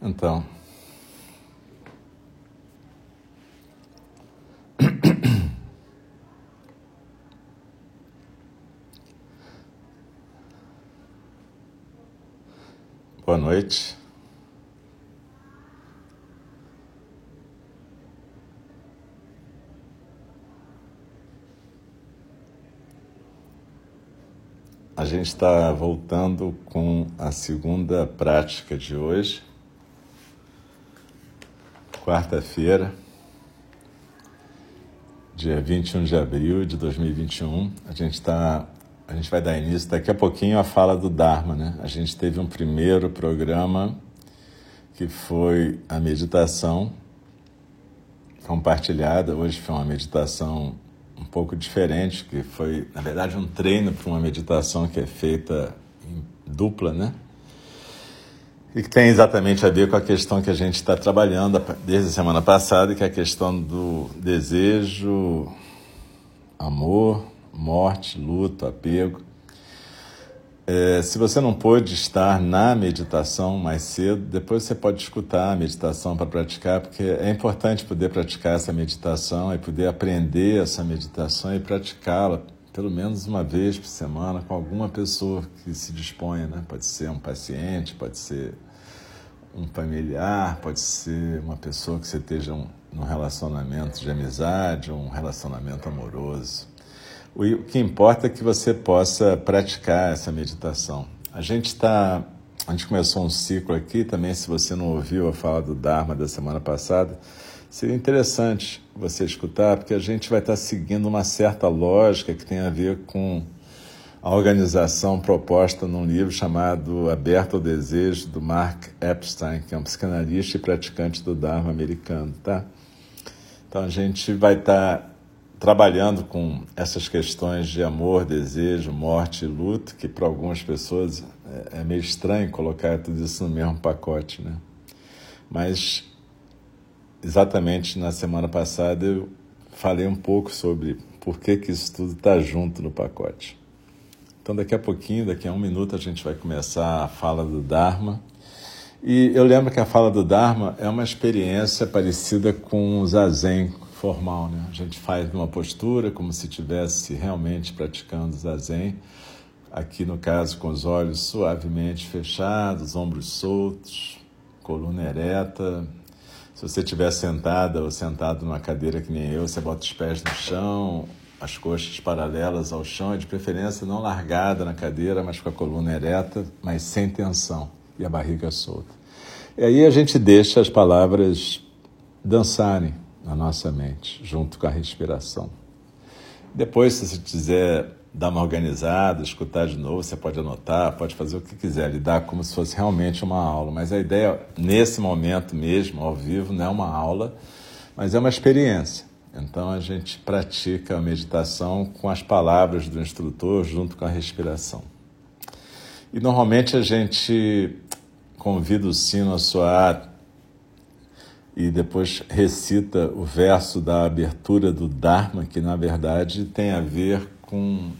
Então. Boa noite. A gente está voltando com a segunda prática de hoje, quarta-feira, dia 21 de abril de 2021. A gente tá, a gente vai dar início daqui a pouquinho à fala do Dharma, né? A gente teve um primeiro programa que foi a meditação compartilhada. Hoje foi uma meditação um pouco diferente, que foi, na verdade, um treino para uma meditação que é feita em dupla, né? E que tem exatamente a ver com a questão que a gente está trabalhando desde a semana passada, que é a questão do desejo, amor, morte, luto, apego. É, se você não pôde estar na meditação mais cedo, depois você pode escutar a meditação para praticar, porque é importante poder praticar essa meditação e poder aprender essa meditação e praticá-la pelo menos uma vez por semana com alguma pessoa que se disponha, né? Pode ser um paciente, pode ser um familiar, pode ser uma pessoa que você esteja um, num relacionamento de amizade um relacionamento amoroso. O que importa é que você possa praticar essa meditação. A gente está, a gente começou um ciclo aqui também. Se você não ouviu a fala do Dharma da semana passada, seria interessante você escutar, porque a gente vai estar seguindo uma certa lógica que tem a ver com a organização proposta num livro chamado Aberto ao Desejo, do Mark Epstein, que é um psicanalista e praticante do Dharma americano, tá? Então a gente vai estar trabalhando com essas questões de amor, desejo, morte e luto, que para algumas pessoas é, é meio estranho colocar tudo isso no mesmo pacote, né? Mas exatamente na semana passada eu falei um pouco sobre por que, que isso tudo está junto no pacote. Então daqui a pouquinho, daqui a um minuto, a gente vai começar a fala do Dharma. E eu lembro que a fala do Dharma é uma experiência parecida com o Zazen, formal, né? A gente faz numa postura como se estivesse realmente praticando zazen. Aqui no caso com os olhos suavemente fechados, ombros soltos, coluna ereta. Se você estiver sentada ou sentado numa cadeira que nem eu, você bota os pés no chão, as coxas paralelas ao chão, de preferência não largada na cadeira, mas com a coluna ereta, mas sem tensão e a barriga solta. E aí a gente deixa as palavras dançarem na nossa mente, junto com a respiração. Depois, se você quiser dar uma organizada, escutar de novo, você pode anotar, pode fazer o que quiser, lidar como se fosse realmente uma aula. Mas a ideia, nesse momento mesmo, ao vivo, não é uma aula, mas é uma experiência. Então a gente pratica a meditação com as palavras do instrutor junto com a respiração. E normalmente a gente convida o sino a soar e depois recita o verso da abertura do Dharma, que na verdade tem a ver com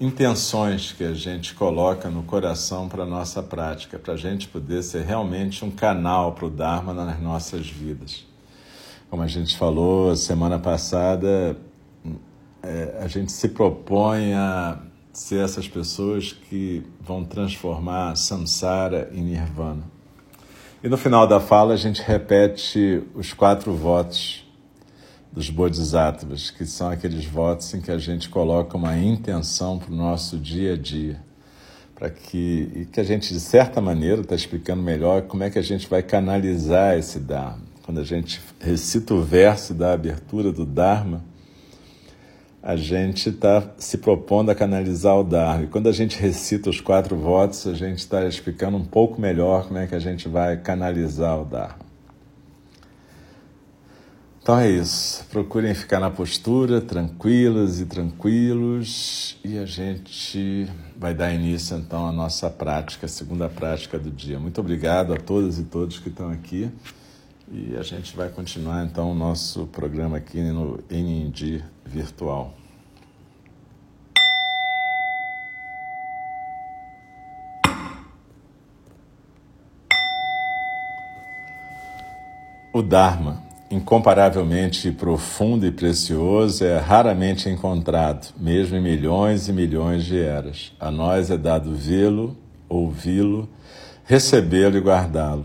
intenções que a gente coloca no coração para a nossa prática, para a gente poder ser realmente um canal para o Dharma nas nossas vidas. Como a gente falou semana passada, é, a gente se propõe a ser essas pessoas que vão transformar samsara em nirvana. E no final da fala a gente repete os quatro votos dos Bodhisattvas, que são aqueles votos em que a gente coloca uma intenção para o nosso dia a dia, para que e que a gente de certa maneira está explicando melhor como é que a gente vai canalizar esse Dharma. Quando a gente recita o verso da abertura do Dharma, a gente está se propondo a canalizar o Dharma. E quando a gente recita os quatro votos, a gente está explicando um pouco melhor como é que a gente vai canalizar o Dharma. Então é isso. Procurem ficar na postura, tranquilas e tranquilos, e a gente vai dar início então à nossa prática, a segunda prática do dia. Muito obrigado a todas e todos que estão aqui. E a gente vai continuar então o nosso programa aqui no NND virtual. O Dharma, incomparavelmente profundo e precioso, é raramente encontrado, mesmo em milhões e milhões de eras. A nós é dado vê-lo, ouvi-lo, recebê-lo e guardá-lo.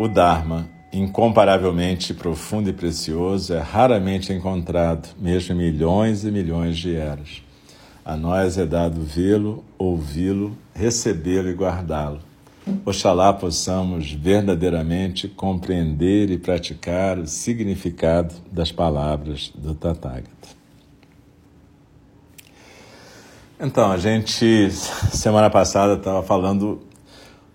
O Dharma, incomparavelmente profundo e precioso, é raramente encontrado, mesmo em milhões e milhões de eras. A nós é dado vê-lo, ouvi-lo, recebê-lo e guardá-lo. Oxalá possamos verdadeiramente compreender e praticar o significado das palavras do Tathagata. Então, a gente, semana passada, estava falando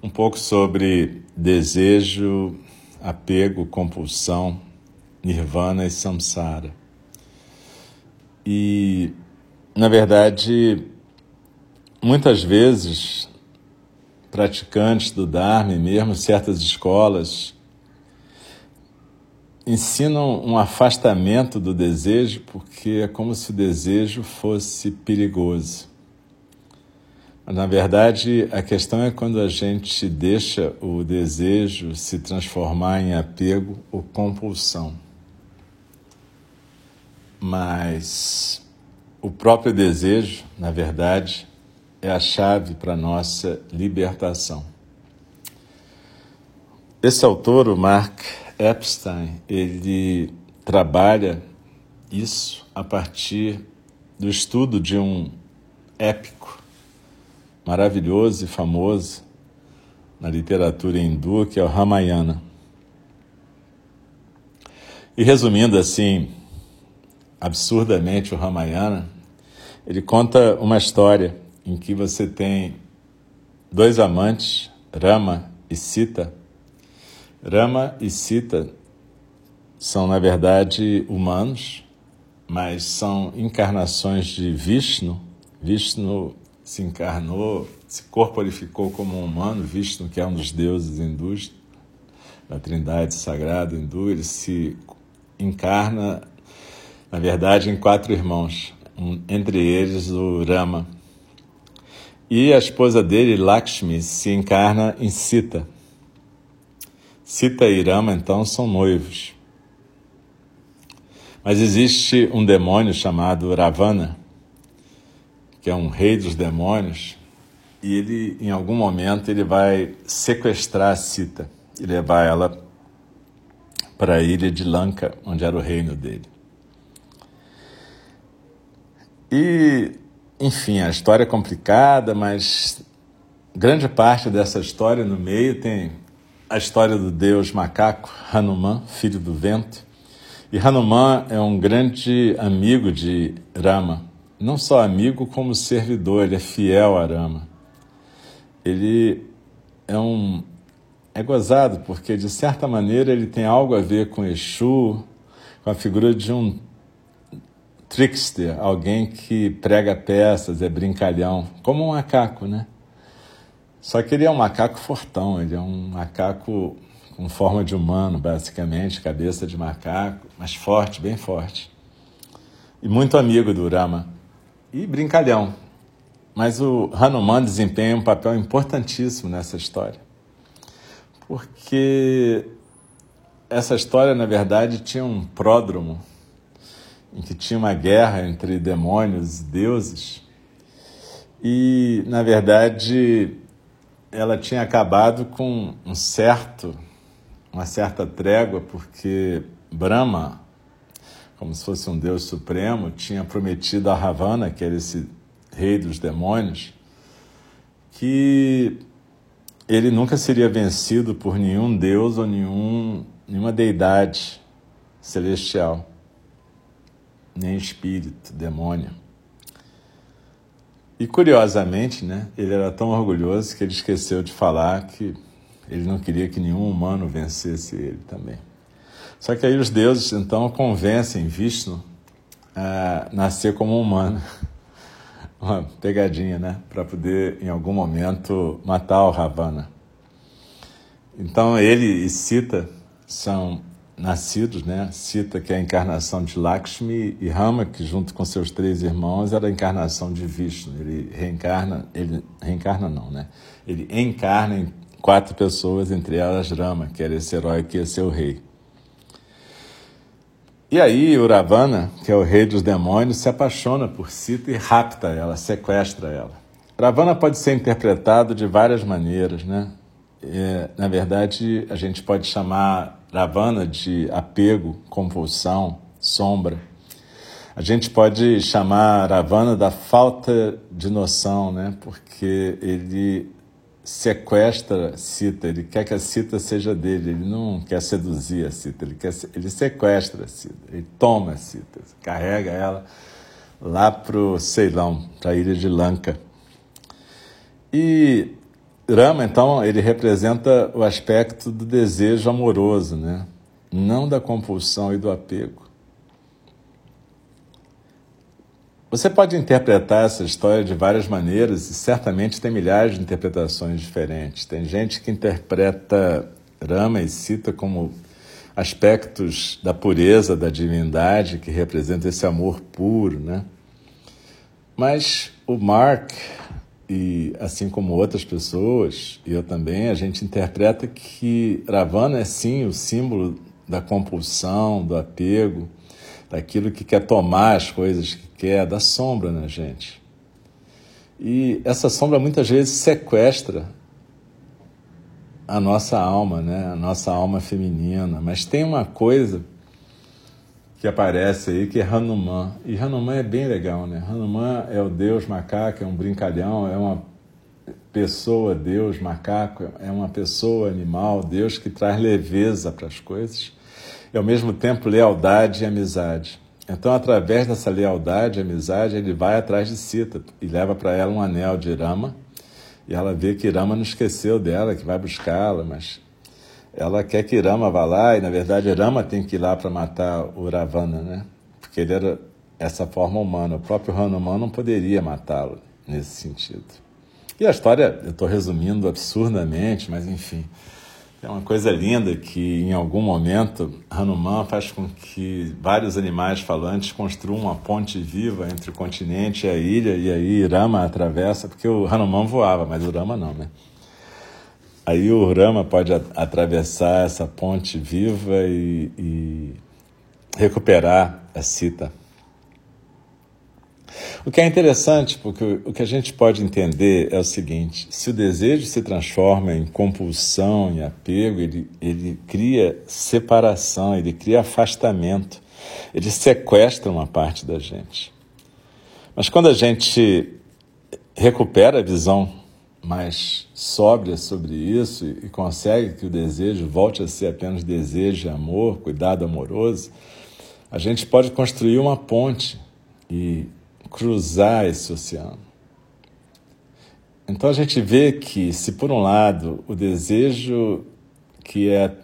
um pouco sobre desejo, apego, compulsão, nirvana e samsara. E na verdade, muitas vezes, praticantes do Dharma mesmo certas escolas ensinam um afastamento do desejo porque é como se o desejo fosse perigoso. Na verdade, a questão é quando a gente deixa o desejo se transformar em apego ou compulsão. Mas o próprio desejo, na verdade, é a chave para a nossa libertação. Esse autor, o Mark Epstein, ele trabalha isso a partir do estudo de um épico maravilhoso e famoso na literatura hindu, que é o Ramayana. E resumindo assim, absurdamente, o Ramayana, ele conta uma história em que você tem dois amantes, Rama e Sita. Rama e Sita são, na verdade, humanos, mas são encarnações de Vishnu. Vishnu se encarnou, se corporificou como um humano, Vishnu, que é um dos deuses hindus, da trindade sagrada hindu, ele se encarna, na verdade, em quatro irmãos um, entre eles o Rama. E a esposa dele, Lakshmi, se encarna em Sita. Sita e Rama, então, são noivos. Mas existe um demônio chamado Ravana, que é um rei dos demônios, e ele, em algum momento, ele vai sequestrar Sita e levar ela para a ilha de Lanka, onde era o reino dele. E, enfim, a história é complicada, mas grande parte dessa história no meio tem a história do deus macaco, Hanuman, filho do vento. E Hanuman é um grande amigo de Rama. Não só amigo, como servidor, ele é fiel a Rama. Ele é um. É gozado, porque de certa maneira ele tem algo a ver com Exu, com a figura de um trickster, alguém que prega peças, é brincalhão, como um macaco, né? Só que ele é um macaco fortão, ele é um macaco com forma de humano, basicamente, cabeça de macaco, mas forte, bem forte. E muito amigo do Rama. E brincalhão. Mas o Hanuman desempenha um papel importantíssimo nessa história. Porque essa história, na verdade, tinha um pródromo em que tinha uma guerra entre demônios e deuses. E, na verdade, ela tinha acabado com um certo, uma certa trégua, porque Brahma, como se fosse um deus supremo, tinha prometido a Ravana, que era esse rei dos demônios, que ele nunca seria vencido por nenhum deus ou nenhum, nenhuma deidade celestial nem espírito, demônio. E curiosamente, né, ele era tão orgulhoso que ele esqueceu de falar que Ele não queria que nenhum humano vencesse ele também. Só que aí os deuses então convencem Vishnu a nascer como humano. Uma pegadinha, né? Para poder, em algum momento, matar o Ravana. Então ele e Sita são nascidos, né? Sita, que é a encarnação de Lakshmi, e Rama, que junto com seus três irmãos era a encarnação de Vishnu. Ele reencarna, ele reencarna não, né? Ele encarna em quatro pessoas, entre elas Rama, que era esse herói que ia ser o rei. E aí o Ravana, que é o rei dos demônios, se apaixona por Sita e rapta ela, sequestra ela. Ravana pode ser interpretado de várias maneiras, né? É, na verdade, a gente pode chamar Ravana de apego, compulsão, sombra. A gente pode chamar Ravana da falta de noção, né? Porque ele sequestra Sita, ele quer que a Sita seja dele, ele não quer seduzir a Sita, ele, quer, ele sequestra a Sita, ele toma a Sita, carrega ela lá para o Ceilão, para a ilha de Lanka. E Rama, então, ele representa o aspecto do desejo amoroso, né? não da compulsão e do apego. Você pode interpretar essa história de várias maneiras e certamente tem milhares de interpretações diferentes. Tem gente que interpreta Rama e Sita como aspectos da pureza da divindade que representa esse amor puro, né? Mas o Mark e assim como outras pessoas, e eu também, a gente interpreta que Ravana é sim o símbolo da compulsão, do apego, daquilo que quer tomar as coisas que quer, da sombra na gente. E essa sombra muitas vezes sequestra a nossa alma, né? a nossa alma feminina. Mas tem uma coisa que aparece aí que é Hanuman. E Hanuman é bem legal, né? Hanuman é o deus macaco, é um brincalhão, é uma pessoa, deus macaco, é uma pessoa animal, Deus que traz leveza para as coisas e ao mesmo tempo lealdade e amizade. Então, através dessa lealdade amizade, ele vai atrás de Sita e leva para ela um anel de Rama. E ela vê que Rama não esqueceu dela, que vai buscá-la, mas ela quer que Rama vá lá e, na verdade, Rama tem que ir lá para matar o Ravana, né? Porque ele era essa forma humana. O próprio Hanuman não poderia matá-lo nesse sentido. E a história, eu estou resumindo absurdamente, mas enfim. É uma coisa linda que, em algum momento, Hanuman faz com que vários animais falantes construam uma ponte viva entre o continente e a ilha, e aí Rama atravessa, porque o Hanuman voava, mas o Rama não, né? Aí o Rama pode atravessar essa ponte viva e, e recuperar a Sita. O que é interessante, porque o que a gente pode entender é o seguinte: se o desejo se transforma em compulsão, em apego, ele, ele cria separação, ele cria afastamento, ele sequestra uma parte da gente. Mas quando a gente recupera a visão mais sóbria sobre isso e consegue que o desejo volte a ser apenas desejo amor, cuidado amoroso, a gente pode construir uma ponte e cruzar esse oceano. Então a gente vê que, se por um lado o desejo que é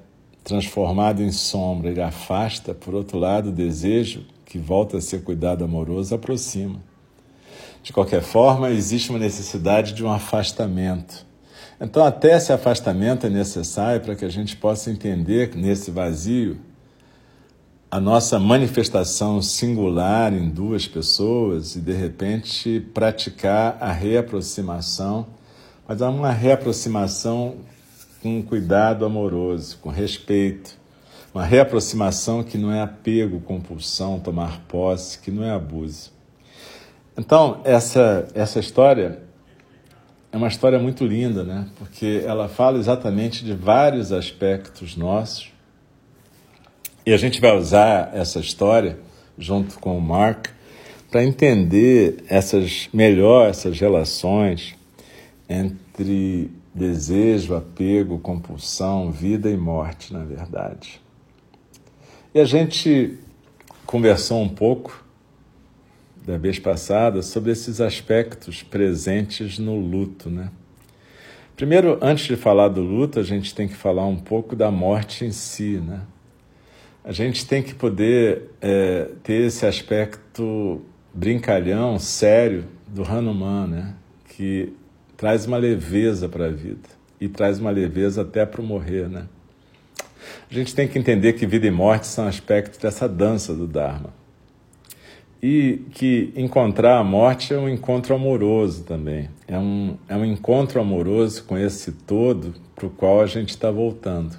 transformado em sombra ele afasta, por outro lado o desejo que volta a ser cuidado amoroso aproxima. De qualquer forma, existe uma necessidade de um afastamento. Então, até esse afastamento é necessário para que a gente possa entender nesse vazio a nossa manifestação singular em duas pessoas e de repente praticar a reaproximação, mas uma reaproximação com cuidado amoroso, com respeito, uma reaproximação que não é apego, compulsão, tomar posse, que não é abuso. Então, essa, essa história é uma história muito linda, né? Porque ela fala exatamente de vários aspectos nossos e a gente vai usar essa história junto com o Mark para entender essas melhor essas relações entre desejo, apego, compulsão, vida e morte, na verdade. E a gente conversou um pouco da vez passada sobre esses aspectos presentes no luto, né? Primeiro, antes de falar do luto, a gente tem que falar um pouco da morte em si, né? A gente tem que poder é, ter esse aspecto brincalhão, sério, do Hanuman, né? Que traz uma leveza para a vida e traz uma leveza até para o morrer, né? A gente tem que entender que vida e morte são aspectos dessa dança do Dharma. E que encontrar a morte é um encontro amoroso também. É um, é um encontro amoroso com esse todo para o qual a gente está voltando.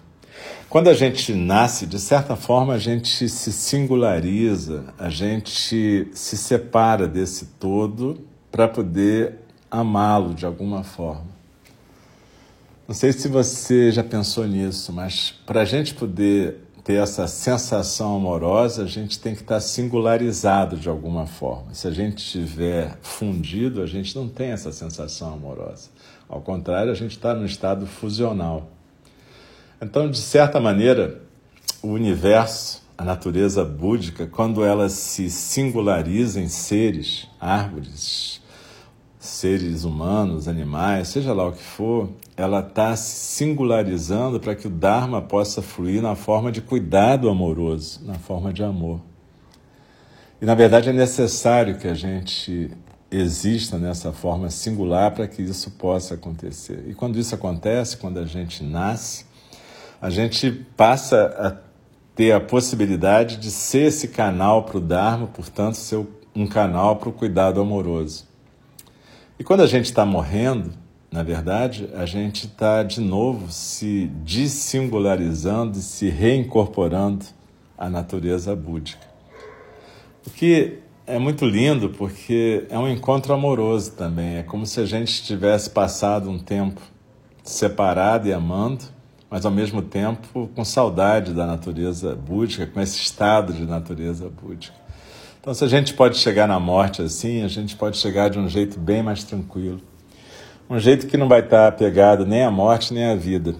Quando a gente nasce, de certa forma, a gente se singulariza, a gente se separa desse todo para poder amá-lo de alguma forma. Não sei se você já pensou nisso, mas para a gente poder ter essa sensação amorosa, a gente tem que estar singularizado de alguma forma. Se a gente estiver fundido, a gente não tem essa sensação amorosa. Ao contrário, a gente está no estado fusional. Então, de certa maneira, o universo, a natureza búdica, quando ela se singulariza em seres, árvores, seres humanos, animais, seja lá o que for, ela está se singularizando para que o Dharma possa fluir na forma de cuidado amoroso, na forma de amor. E na verdade é necessário que a gente exista nessa forma singular para que isso possa acontecer. E quando isso acontece, quando a gente nasce, a gente passa a ter a possibilidade de ser esse canal para o Dharma, portanto, ser um canal para o cuidado amoroso. E quando a gente está morrendo, na verdade, a gente está de novo se dessingularizando e se reincorporando à natureza búdica. O que é muito lindo porque é um encontro amoroso também. É como se a gente tivesse passado um tempo separado e amando, mas ao mesmo tempo com saudade da natureza búdica, com esse estado de natureza búdica. Então, se a gente pode chegar na morte assim, a gente pode chegar de um jeito bem mais tranquilo. Um jeito que não vai estar apegado nem à morte nem à vida.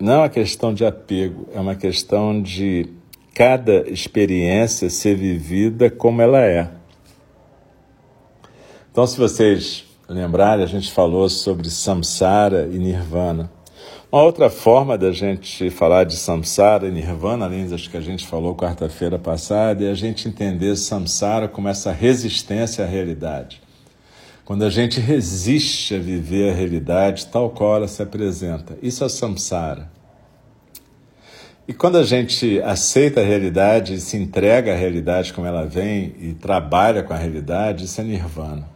Não é uma questão de apego, é uma questão de cada experiência ser vivida como ela é. Então, se vocês lembrarem, a gente falou sobre samsara e nirvana. Uma outra forma da gente falar de samsara e nirvana, além das que a gente falou quarta-feira passada, é a gente entender samsara como essa resistência à realidade. Quando a gente resiste a viver a realidade tal qual ela se apresenta, isso é samsara. E quando a gente aceita a realidade, se entrega à realidade como ela vem e trabalha com a realidade, isso é nirvana.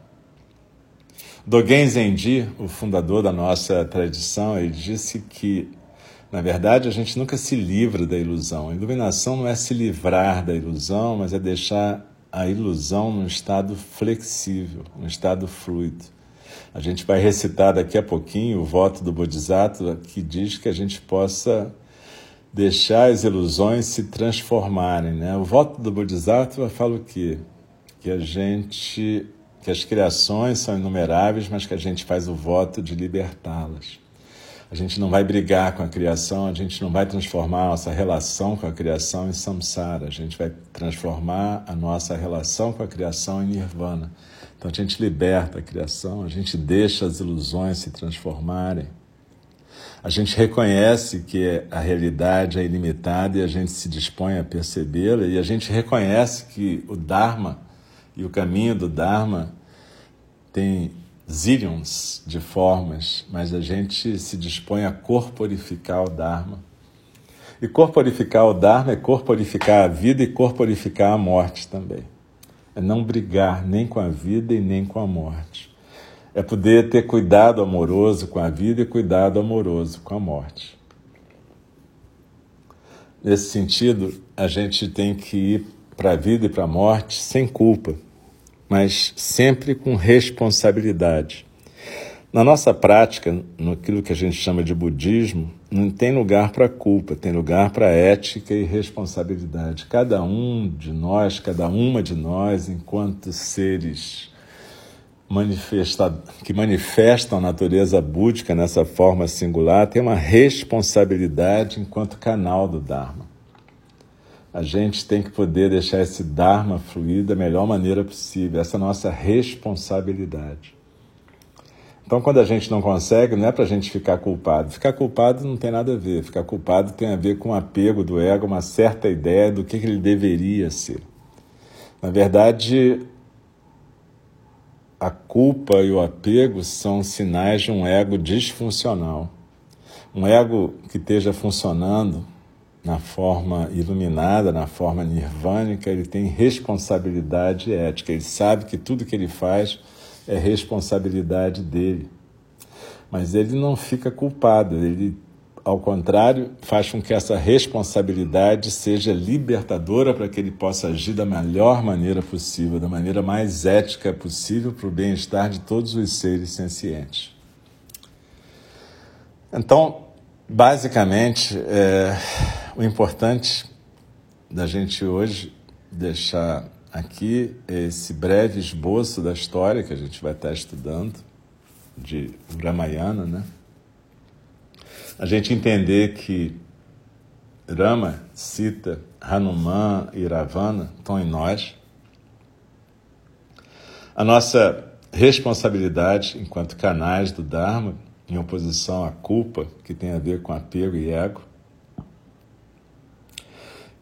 Dogen Zenji, o fundador da nossa tradição, ele disse que, na verdade, a gente nunca se livra da ilusão. A iluminação não é se livrar da ilusão, mas é deixar a ilusão num estado flexível, num estado fluido. A gente vai recitar daqui a pouquinho o voto do Bodhisattva que diz que a gente possa deixar as ilusões se transformarem. Né? O voto do Bodhisattva fala o quê? Que a gente que as criações são inumeráveis, mas que a gente faz o voto de libertá-las. A gente não vai brigar com a criação, a gente não vai transformar a nossa relação com a criação em samsara, a gente vai transformar a nossa relação com a criação em nirvana. Então a gente liberta a criação, a gente deixa as ilusões se transformarem. A gente reconhece que a realidade é ilimitada e a gente se dispõe a percebê-la, e a gente reconhece que o Dharma e o caminho do Dharma tem zilhões de formas, mas a gente se dispõe a corporificar o Dharma. E corporificar o Dharma é corporificar a vida e corporificar a morte também. É não brigar nem com a vida e nem com a morte. É poder ter cuidado amoroso com a vida e cuidado amoroso com a morte. Nesse sentido, a gente tem que ir para a vida e para a morte sem culpa mas sempre com responsabilidade. Na nossa prática, naquilo que a gente chama de budismo, não tem lugar para culpa, tem lugar para ética e responsabilidade. Cada um de nós, cada uma de nós, enquanto seres que manifestam a natureza búdica nessa forma singular, tem uma responsabilidade enquanto canal do Dharma a gente tem que poder deixar esse Dharma fluir da melhor maneira possível, essa é a nossa responsabilidade. Então, quando a gente não consegue, não é para a gente ficar culpado. Ficar culpado não tem nada a ver. Ficar culpado tem a ver com o apego do ego, uma certa ideia do que ele deveria ser. Na verdade, a culpa e o apego são sinais de um ego disfuncional. Um ego que esteja funcionando na forma iluminada, na forma nirvânica, ele tem responsabilidade ética. Ele sabe que tudo que ele faz é responsabilidade dele. Mas ele não fica culpado, ele, ao contrário, faz com que essa responsabilidade seja libertadora para que ele possa agir da melhor maneira possível, da maneira mais ética possível para o bem-estar de todos os seres sencientes. Então, basicamente, é, o importante da gente hoje deixar aqui esse breve esboço da história que a gente vai estar estudando, de Ramayana, né? A gente entender que Rama, Sita, Hanuman e Ravana estão em nós. A nossa responsabilidade enquanto canais do Dharma, em oposição à culpa, que tem a ver com apego e ego.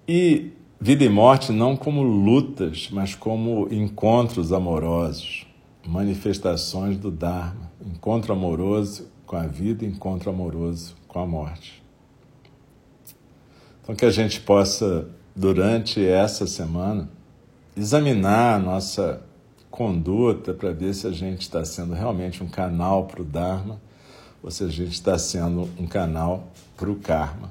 E Vida e morte não como lutas, mas como encontros amorosos, manifestações do Dharma. Encontro amoroso com a vida, encontro amoroso com a morte. Então, que a gente possa, durante essa semana, examinar a nossa conduta para ver se a gente está sendo realmente um canal para o Dharma ou se a gente está sendo um canal para o Karma.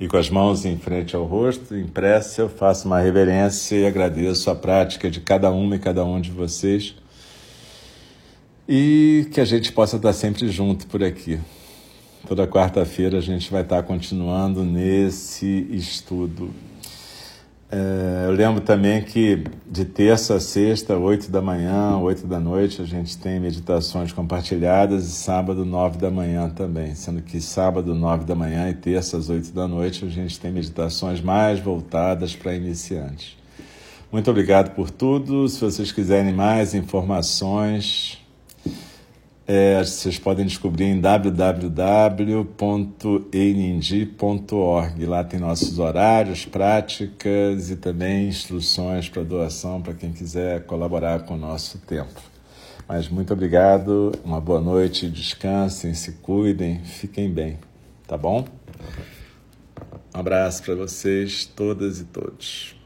e com as mãos em frente ao rosto, em prece, eu faço uma reverência e agradeço a prática de cada uma e cada um de vocês. E que a gente possa estar sempre junto por aqui. Toda quarta-feira a gente vai estar continuando nesse estudo é, eu lembro também que de terça a sexta, oito da manhã, oito da noite, a gente tem meditações compartilhadas e sábado, nove da manhã também. Sendo que sábado, nove da manhã e terça às oito da noite, a gente tem meditações mais voltadas para iniciantes. Muito obrigado por tudo. Se vocês quiserem mais informações, é, vocês podem descobrir em www.einindi.org. Lá tem nossos horários, práticas e também instruções para doação para quem quiser colaborar com o nosso tempo. Mas muito obrigado, uma boa noite, descansem, se cuidem, fiquem bem, tá bom? Um abraço para vocês, todas e todos.